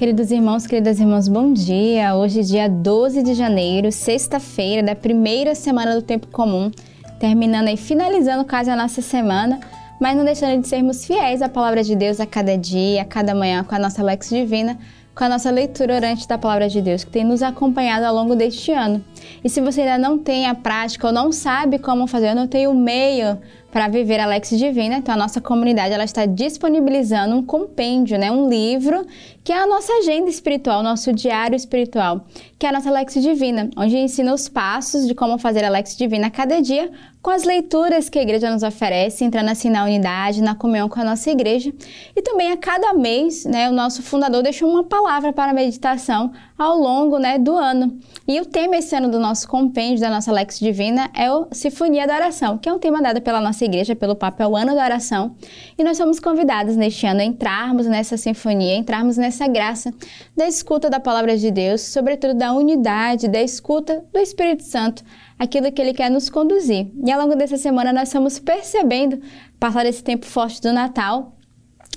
Queridos irmãos, queridas irmãs, bom dia. Hoje, dia 12 de janeiro, sexta-feira da primeira semana do tempo comum, terminando e finalizando quase a nossa semana, mas não deixando de sermos fiéis à palavra de Deus a cada dia, a cada manhã com a nossa Lex Divina com a nossa leitura orante da Palavra de Deus, que tem nos acompanhado ao longo deste ano. E se você ainda não tem a prática ou não sabe como fazer, não tem o meio para viver a Lex Divina, então a nossa comunidade ela está disponibilizando um compêndio, né, um livro que é a nossa agenda espiritual, nosso diário espiritual, que é a nossa Lex Divina, onde ensina os passos de como fazer a Lex Divina a cada dia com as leituras que a igreja nos oferece, entrando assim na unidade, na comunhão com a nossa igreja. E também a cada mês, né, o nosso fundador deixou uma palavra para meditação ao longo né, do ano. E o tema esse ano do nosso compêndio, da nossa Lex Divina, é o Sinfonia da Oração, que é um tema dado pela nossa igreja, pelo Papa, é o Ano da Oração. E nós somos convidados neste ano a entrarmos nessa sinfonia, entrarmos nessa graça da escuta da palavra de Deus, sobretudo da unidade, da escuta do Espírito Santo aquilo que Ele quer nos conduzir. E ao longo dessa semana nós estamos percebendo, passar esse tempo forte do Natal,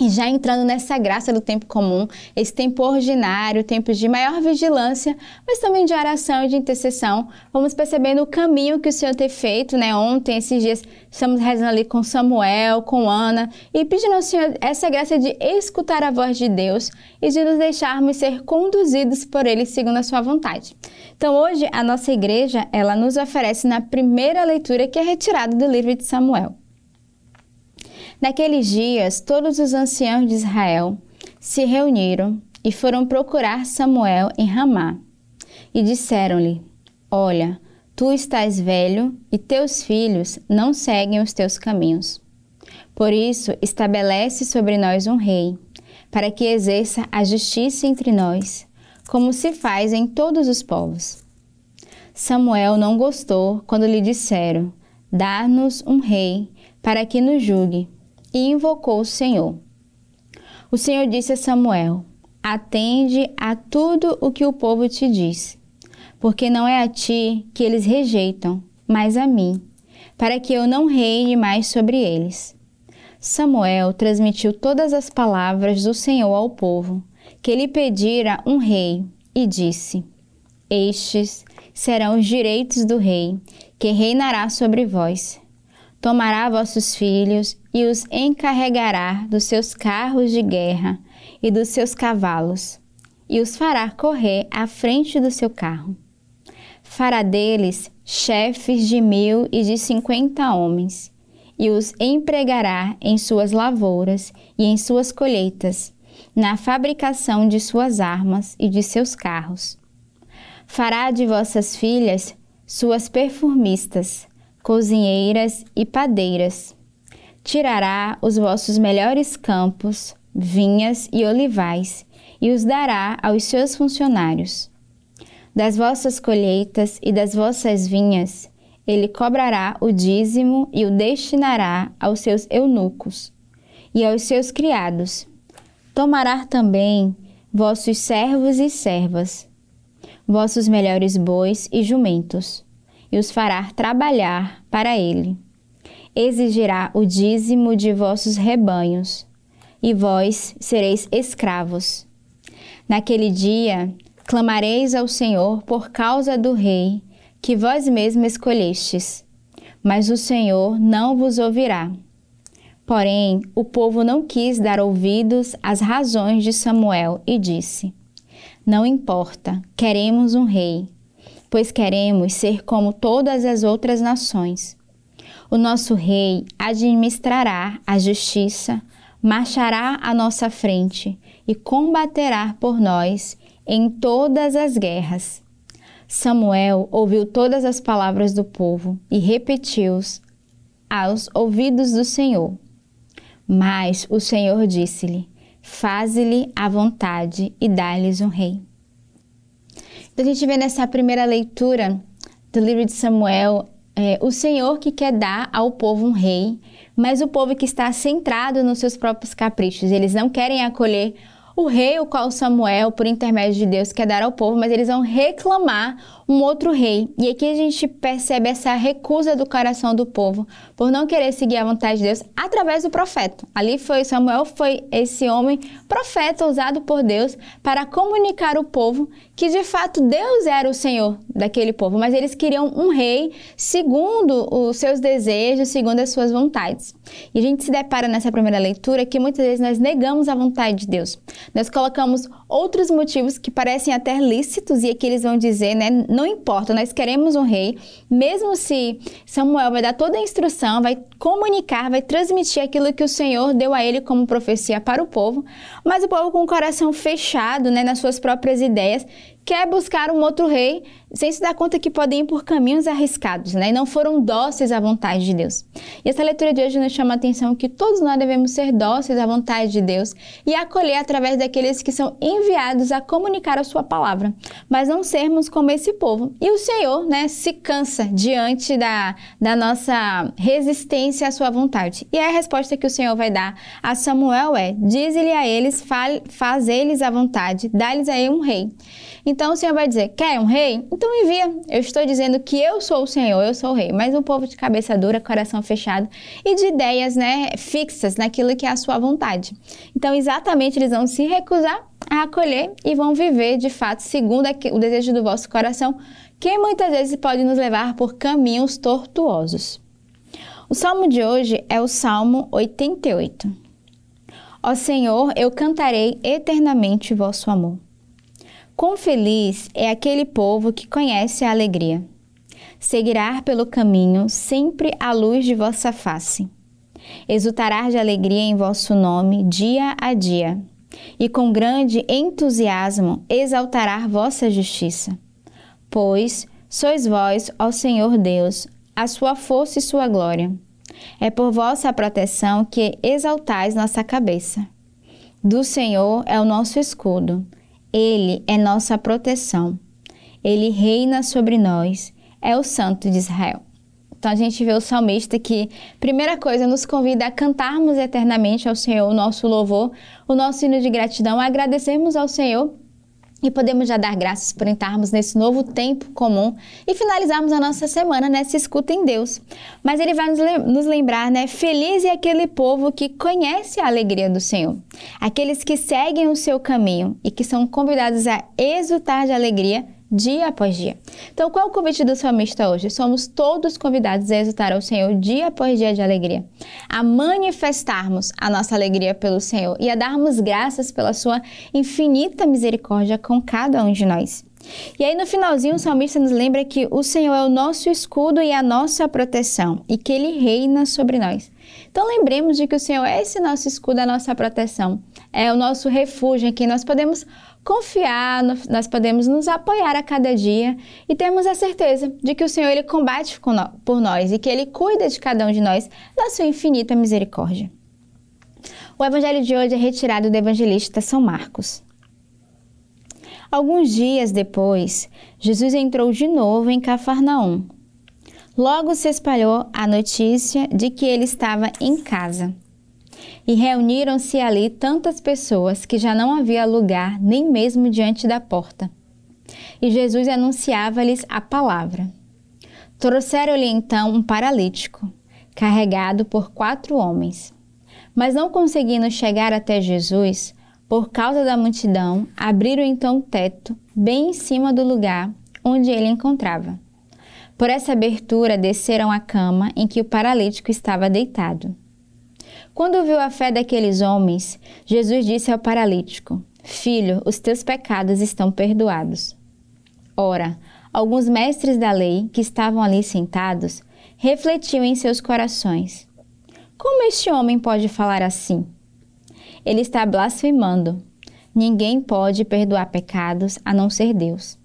e já entrando nessa graça do tempo comum, esse tempo ordinário, tempos de maior vigilância, mas também de oração e de intercessão, vamos percebendo o caminho que o Senhor tem feito, né? Ontem, esses dias, estamos rezando ali com Samuel, com Ana, e pedindo ao Senhor essa graça de escutar a voz de Deus e de nos deixarmos ser conduzidos por Ele segundo a sua vontade. Então, hoje, a nossa igreja, ela nos oferece na primeira leitura que é retirada do livro de Samuel. Naqueles dias, todos os anciãos de Israel se reuniram e foram procurar Samuel em Ramá. E disseram-lhe: Olha, tu estás velho e teus filhos não seguem os teus caminhos. Por isso, estabelece sobre nós um rei, para que exerça a justiça entre nós, como se faz em todos os povos. Samuel não gostou quando lhe disseram: Dá-nos um rei, para que nos julgue e invocou o Senhor. O Senhor disse a Samuel: Atende a tudo o que o povo te diz, porque não é a ti que eles rejeitam, mas a mim, para que eu não reine mais sobre eles. Samuel transmitiu todas as palavras do Senhor ao povo, que lhe pedira um rei, e disse: Estes serão os direitos do rei, que reinará sobre vós tomará vossos filhos e os encarregará dos seus carros de guerra e dos seus cavalos, e os fará correr à frente do seu carro. Fará deles chefes de mil e de cinquenta homens, e os empregará em suas lavouras e em suas colheitas, na fabricação de suas armas e de seus carros. Fará de vossas filhas suas perfumistas, cozinheiras e padeiras. Tirará os vossos melhores campos, vinhas e olivais, e os dará aos seus funcionários. Das vossas colheitas e das vossas vinhas, ele cobrará o dízimo e o destinará aos seus eunucos e aos seus criados. Tomará também vossos servos e servas, vossos melhores bois e jumentos e os fará trabalhar para ele. Exigirá o dízimo de vossos rebanhos, e vós sereis escravos. Naquele dia clamareis ao Senhor por causa do rei que vós mesmos escolhestes, mas o Senhor não vos ouvirá. Porém, o povo não quis dar ouvidos às razões de Samuel e disse: Não importa, queremos um rei pois queremos ser como todas as outras nações. O nosso rei administrará a justiça, marchará à nossa frente e combaterá por nós em todas as guerras. Samuel ouviu todas as palavras do povo e repetiu-os aos ouvidos do Senhor. Mas o Senhor disse-lhe: Faze-lhe a vontade e dá-lhes um rei. Então a gente vê nessa primeira leitura do livro de Samuel é, o Senhor que quer dar ao povo um rei, mas o povo que está centrado nos seus próprios caprichos. Eles não querem acolher o rei, o qual Samuel, por intermédio de Deus, quer dar ao povo, mas eles vão reclamar um outro rei. E aqui a gente percebe essa recusa do coração do povo por não querer seguir a vontade de Deus através do profeta. Ali foi Samuel, foi esse homem profeta usado por Deus para comunicar ao povo que de fato Deus era o Senhor daquele povo, mas eles queriam um rei segundo os seus desejos, segundo as suas vontades. E a gente se depara nessa primeira leitura que muitas vezes nós negamos a vontade de Deus. Nós colocamos outros motivos que parecem até lícitos e aqui eles vão dizer, né, não importa, nós queremos um rei, mesmo se Samuel vai dar toda a instrução, vai comunicar, vai transmitir aquilo que o Senhor deu a ele como profecia para o povo, mas o povo com o coração fechado, né, nas suas próprias ideias, quer buscar um outro rei sem se dar conta que podem ir por caminhos arriscados, né? E não foram dóceis à vontade de Deus. E essa leitura de hoje nos chama a atenção que todos nós devemos ser dóceis à vontade de Deus e acolher através daqueles que são enviados a comunicar a sua palavra, mas não sermos como esse povo. E o Senhor, né, se cansa diante da, da nossa resistência à sua vontade. E a resposta que o Senhor vai dar a Samuel é: diz-lhe a eles, faz eles a vontade, dá-lhes aí um rei. Então o Senhor vai dizer: quer um rei? Então envia. Eu estou dizendo que eu sou o Senhor, eu sou o rei. Mas um povo de cabeça dura, coração fechado e de ideias né, fixas naquilo que é a sua vontade. Então, exatamente, eles vão se recusar a acolher e vão viver de fato segundo o desejo do vosso coração, que muitas vezes pode nos levar por caminhos tortuosos. O salmo de hoje é o Salmo 88. Ó Senhor, eu cantarei eternamente vosso amor. Quão feliz é aquele povo que conhece a alegria. Seguirá pelo caminho sempre à luz de vossa face. Exultará de alegria em vosso nome dia a dia, e com grande entusiasmo exaltará vossa justiça. Pois sois vós, ó Senhor Deus, a sua força e sua glória. É por vossa proteção que exaltais nossa cabeça. Do Senhor é o nosso escudo ele é nossa proteção. Ele reina sobre nós. É o Santo de Israel. Então a gente vê o salmista que, primeira coisa, nos convida a cantarmos eternamente ao Senhor o nosso louvor, o nosso hino de gratidão, a agradecermos ao Senhor e podemos já dar graças por entrarmos nesse novo tempo comum e finalizarmos a nossa semana nessa escuta em Deus. Mas ele vai nos lembrar, né? Feliz é aquele povo que conhece a alegria do Senhor. Aqueles que seguem o seu caminho e que são convidados a exultar de alegria dia após dia. Então, qual é o convite do salmista hoje? Somos todos convidados a exultar ao Senhor dia após dia de alegria, a manifestarmos a nossa alegria pelo Senhor e a darmos graças pela sua infinita misericórdia com cada um de nós. E aí no finalzinho o salmista nos lembra que o Senhor é o nosso escudo e a nossa proteção e que ele reina sobre nós. Então lembremos de que o Senhor é esse nosso escudo, a nossa proteção, é o nosso refúgio em que nós podemos confiar, nós podemos nos apoiar a cada dia e termos a certeza de que o Senhor ele combate por nós e que ele cuida de cada um de nós da sua infinita misericórdia. O evangelho de hoje é retirado do evangelista São Marcos. Alguns dias depois, Jesus entrou de novo em Cafarnaum. Logo se espalhou a notícia de que ele estava em casa. E reuniram-se ali tantas pessoas que já não havia lugar nem mesmo diante da porta. E Jesus anunciava-lhes a palavra. Trouxeram-lhe então um paralítico, carregado por quatro homens. Mas não conseguindo chegar até Jesus, por causa da multidão, abriram então o teto, bem em cima do lugar onde ele encontrava. Por essa abertura desceram a cama em que o paralítico estava deitado. Quando viu a fé daqueles homens, Jesus disse ao paralítico: Filho, os teus pecados estão perdoados. Ora, alguns mestres da lei que estavam ali sentados refletiam em seus corações: Como este homem pode falar assim? Ele está blasfemando. Ninguém pode perdoar pecados a não ser Deus.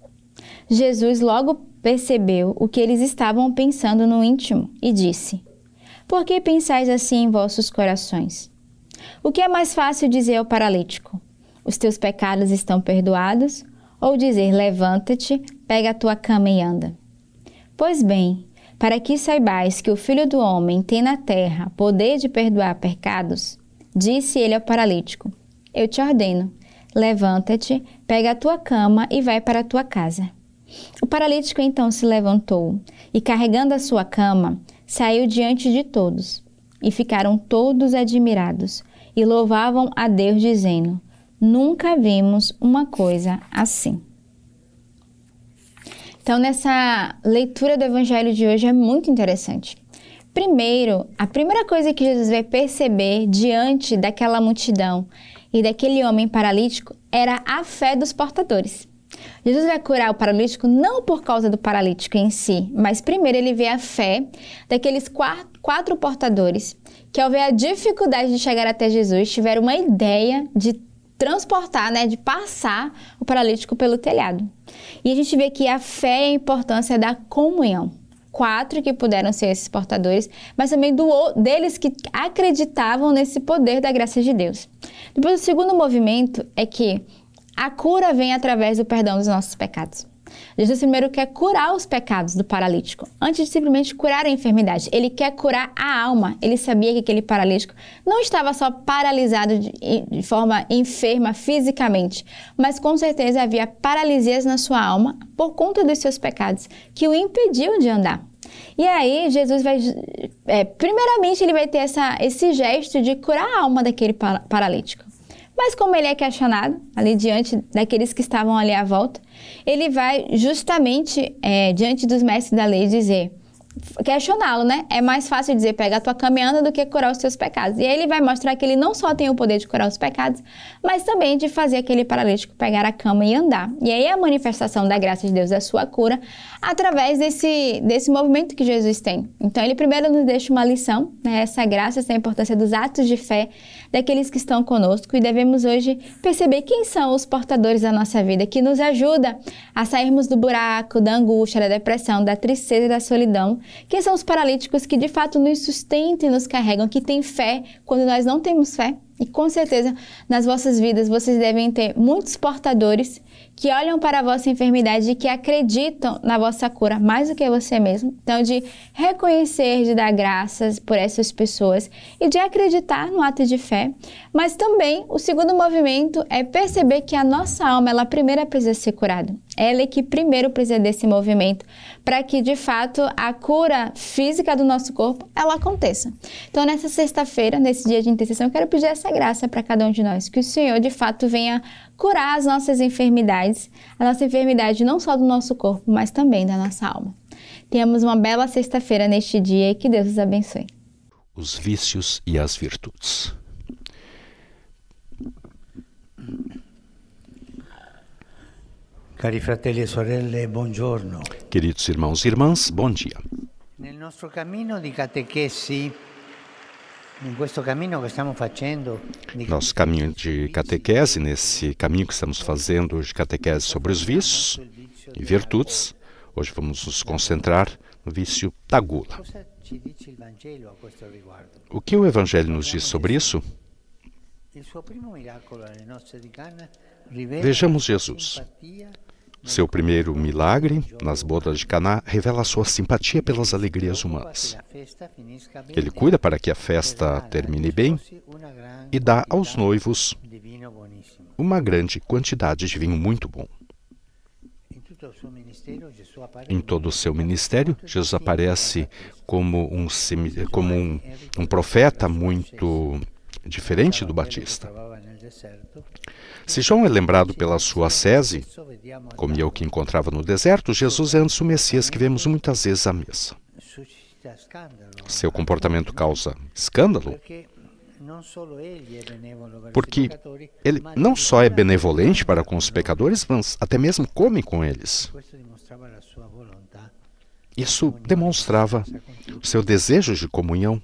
Jesus logo percebeu o que eles estavam pensando no íntimo e disse: por que pensais assim em vossos corações? O que é mais fácil dizer ao paralítico? Os teus pecados estão perdoados? Ou dizer: Levanta-te, pega a tua cama e anda? Pois bem, para que saibais que o Filho do Homem tem na terra poder de perdoar pecados, disse ele ao paralítico: Eu te ordeno, Levanta-te, pega a tua cama e vai para a tua casa. O paralítico então se levantou e, carregando a sua cama, saiu diante de todos. E ficaram todos admirados e louvavam a Deus, dizendo: Nunca vimos uma coisa assim. Então, nessa leitura do Evangelho de hoje é muito interessante. Primeiro, a primeira coisa que Jesus vai perceber diante daquela multidão e daquele homem paralítico era a fé dos portadores. Jesus vai curar o paralítico não por causa do paralítico em si, mas primeiro ele vê a fé daqueles quatro, portadores que, ao ver a dificuldade de chegar até Jesus, tiveram uma ideia de transportar, né, de passar o paralítico pelo telhado. E a gente vê que a fé e a importância da comunhão. Quatro que puderam ser esses portadores, mas também do, deles que acreditavam nesse poder da graça de Deus. Depois, o segundo movimento é que a cura vem através do perdão dos nossos pecados. Jesus primeiro quer curar os pecados do paralítico, antes de simplesmente curar a enfermidade. Ele quer curar a alma. Ele sabia que aquele paralítico não estava só paralisado de, de forma enferma fisicamente, mas com certeza havia paralisias na sua alma por conta dos seus pecados, que o impediam de andar. E aí Jesus vai, é, primeiramente ele vai ter essa, esse gesto de curar a alma daquele paralítico. Mas como ele é questionado ali diante daqueles que estavam ali à volta, ele vai justamente é, diante dos mestres da lei dizer questioná-lo, né? É mais fácil dizer pega a tua caminhada do que curar os teus pecados. E aí ele vai mostrar que ele não só tem o poder de curar os pecados, mas também de fazer aquele paralítico pegar a cama e andar. E aí a manifestação da graça de Deus é a sua cura através desse, desse movimento que Jesus tem. Então ele primeiro nos deixa uma lição, né? Essa graça, essa importância dos atos de fé daqueles que estão conosco e devemos hoje perceber quem são os portadores da nossa vida que nos ajuda a sairmos do buraco, da angústia, da depressão, da tristeza e da solidão quem são os paralíticos que de fato nos sustentam e nos carregam, que têm fé quando nós não temos fé? E com certeza nas vossas vidas vocês devem ter muitos portadores que olham para a vossa enfermidade e que acreditam na vossa cura mais do que você mesmo. Então, de reconhecer, de dar graças por essas pessoas e de acreditar no ato de fé. Mas também o segundo movimento é perceber que a nossa alma, ela primeiro precisa ser curada. Ela é que primeiro precisa desse movimento para que de fato a cura física do nosso corpo ela aconteça. Então, nessa sexta-feira, nesse dia de intercessão, eu quero pedir essa graça para cada um de nós, que o Senhor de fato venha curar as nossas enfermidades, a nossa enfermidade não só do nosso corpo, mas também da nossa alma. Tenhamos uma bela sexta-feira neste dia e que Deus os abençoe. Os vícios e as virtudes. Cari fratelli e sorelle, buongiorno. Queridos irmãos e irmãs, bom dia. Nel nostro cammino di catechesi nosso caminho de catequese, nesse caminho que estamos fazendo de catequese sobre os vícios e virtudes, hoje vamos nos concentrar no vício da gula. O que o Evangelho nos diz sobre isso? Vejamos Jesus. Seu primeiro milagre, nas bodas de Caná, revela sua simpatia pelas alegrias humanas. Ele cuida para que a festa termine bem e dá aos noivos uma grande quantidade de vinho muito bom. Em todo o seu ministério, Jesus aparece como um, como um, um profeta muito diferente do Batista. Se João é lembrado pela sua sese, comia o que encontrava no deserto, Jesus é antes o Messias que vemos muitas vezes à mesa. Seu comportamento causa escândalo porque ele não só é benevolente para com os pecadores, mas até mesmo come com eles. Isso demonstrava o seu desejo de comunhão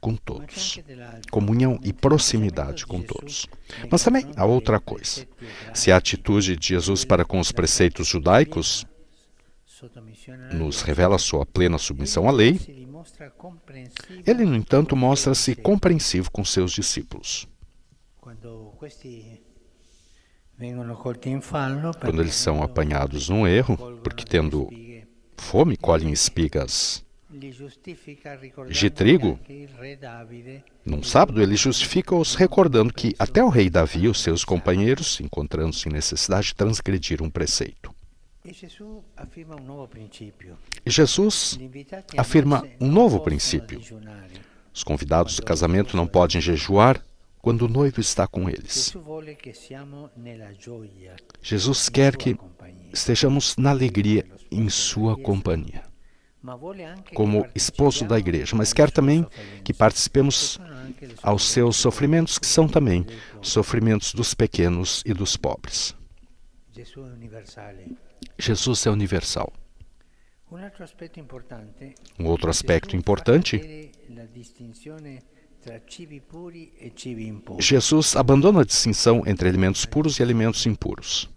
com todos. Comunhão e proximidade com todos. Mas também há outra coisa. Se a atitude de Jesus para com os preceitos judaicos nos revela sua plena submissão à lei, ele, no entanto, mostra-se compreensivo com seus discípulos. Quando eles são apanhados num erro, porque tendo fome colhem espigas de trigo, num sábado, ele justifica-os recordando que até o rei Davi e os seus companheiros, encontrando-se em necessidade, transgrediram um preceito. E Jesus afirma um novo princípio. Os convidados do casamento não podem jejuar quando o noivo está com eles. Jesus quer que estejamos na alegria em sua companhia, como esposo da igreja, mas quer também que participemos aos seus sofrimentos, que são também sofrimentos dos pequenos e dos pobres. Jesus é universal. Um outro aspecto importante? Jesus abandona a distinção entre alimentos puros e alimentos impuros,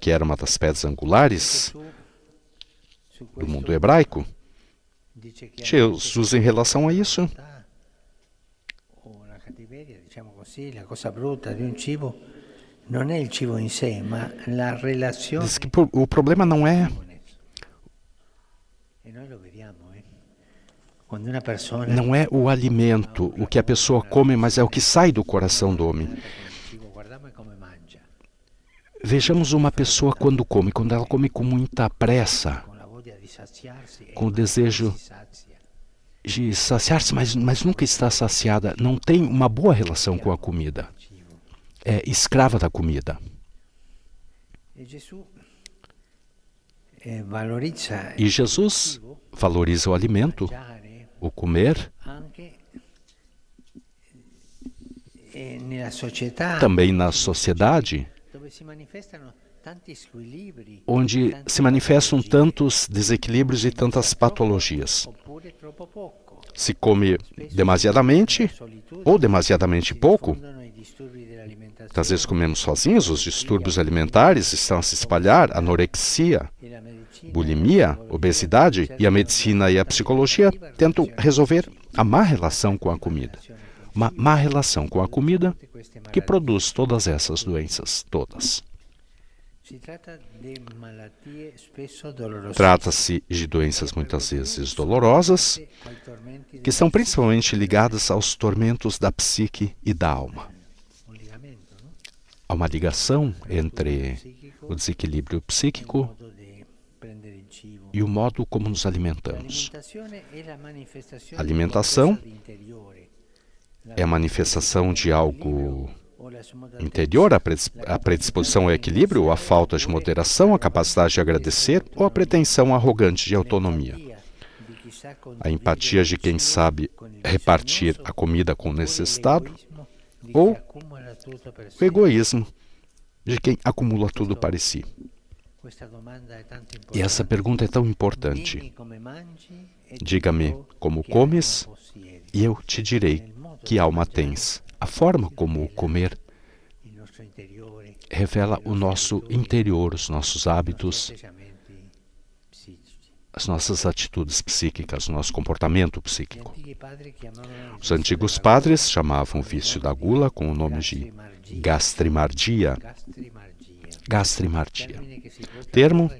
que era uma das pedras angulares do mundo hebraico. Jesus, em relação a isso, diz que o problema não é Não é o alimento, o que a pessoa come, mas é o que sai do coração do homem. Vejamos uma pessoa quando come, quando ela come com muita pressa, com o desejo de saciar-se, mas, mas nunca está saciada, não tem uma boa relação com a comida, é escrava da comida. E Jesus valoriza o alimento o comer, também na sociedade, onde se manifestam tantos desequilíbrios e tantas patologias. Se come demasiadamente ou demasiadamente pouco, às vezes comemos sozinhos, os distúrbios alimentares estão a se espalhar, anorexia, bulimia, obesidade, e a medicina e a psicologia tentam resolver a má relação com a comida. Uma má relação com a comida que produz todas essas doenças, todas. Trata-se de doenças muitas vezes dolorosas, que são principalmente ligadas aos tormentos da psique e da alma. Há uma ligação entre o desequilíbrio psíquico e o modo como nos alimentamos. A alimentação é a manifestação de algo interior, a predisposição ao equilíbrio, a falta de moderação, a capacidade de agradecer ou a pretensão arrogante de autonomia. A empatia de quem sabe repartir a comida com o necessitado ou o egoísmo de quem acumula tudo para si. E essa pergunta é tão importante. Diga-me como comes, e eu te direi que alma tens. A forma como o comer revela o nosso interior, os nossos hábitos, as nossas atitudes psíquicas, o nosso comportamento psíquico. Os antigos padres chamavam o vício da gula com o nome de gastrimardia gastrimardia. Termo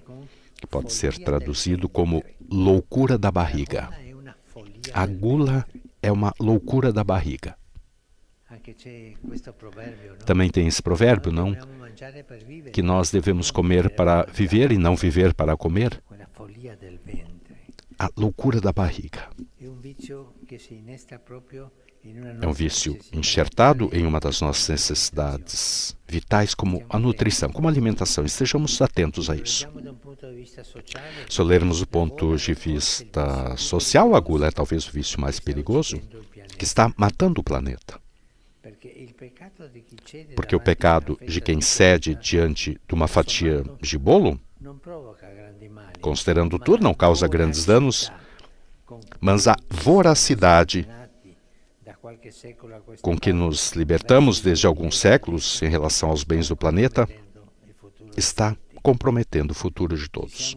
que pode ser traduzido como loucura da barriga. A gula é uma loucura da barriga. Também tem esse provérbio, não? Que nós devemos comer para viver e não viver para comer. A loucura da barriga. É um vício enxertado em uma das nossas necessidades vitais, como a nutrição, como a alimentação. Estejamos atentos a isso. Se olharmos do ponto de vista social, a gula é talvez o vício mais perigoso, que está matando o planeta. Porque o pecado de quem cede diante de uma fatia de bolo, considerando tudo, não causa grandes danos, mas a voracidade com que nos libertamos desde alguns séculos em relação aos bens do planeta está comprometendo o futuro de todos.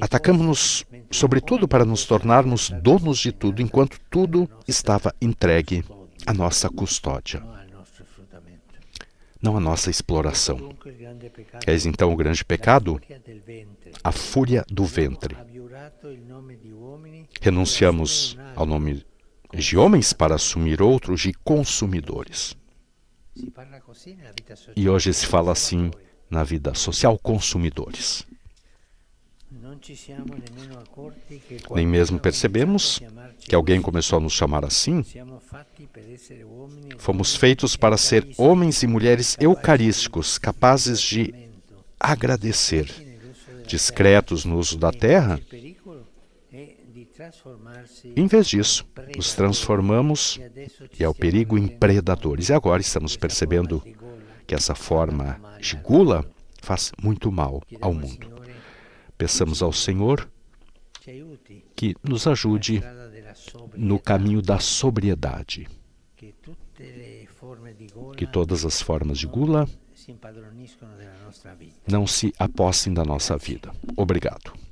Atacamos-nos, sobretudo, para nos tornarmos donos de tudo, enquanto tudo estava entregue à nossa custódia. não a nossa exploração. Eis então o grande pecado, a fúria do ventre. Renunciamos ao nome de homens para assumir outros de consumidores. E hoje se fala assim na vida social, consumidores. Nem mesmo percebemos que alguém começou a nos chamar assim. Fomos feitos para ser homens e mulheres eucarísticos, capazes de agradecer, discretos no uso da terra. Em vez disso, nos transformamos e ao perigo em predadores. E agora estamos percebendo que essa forma de gula faz muito mal ao mundo. Peçamos ao Senhor que nos ajude no caminho da sobriedade, que todas as formas de gula não se apossem da nossa vida. Obrigado.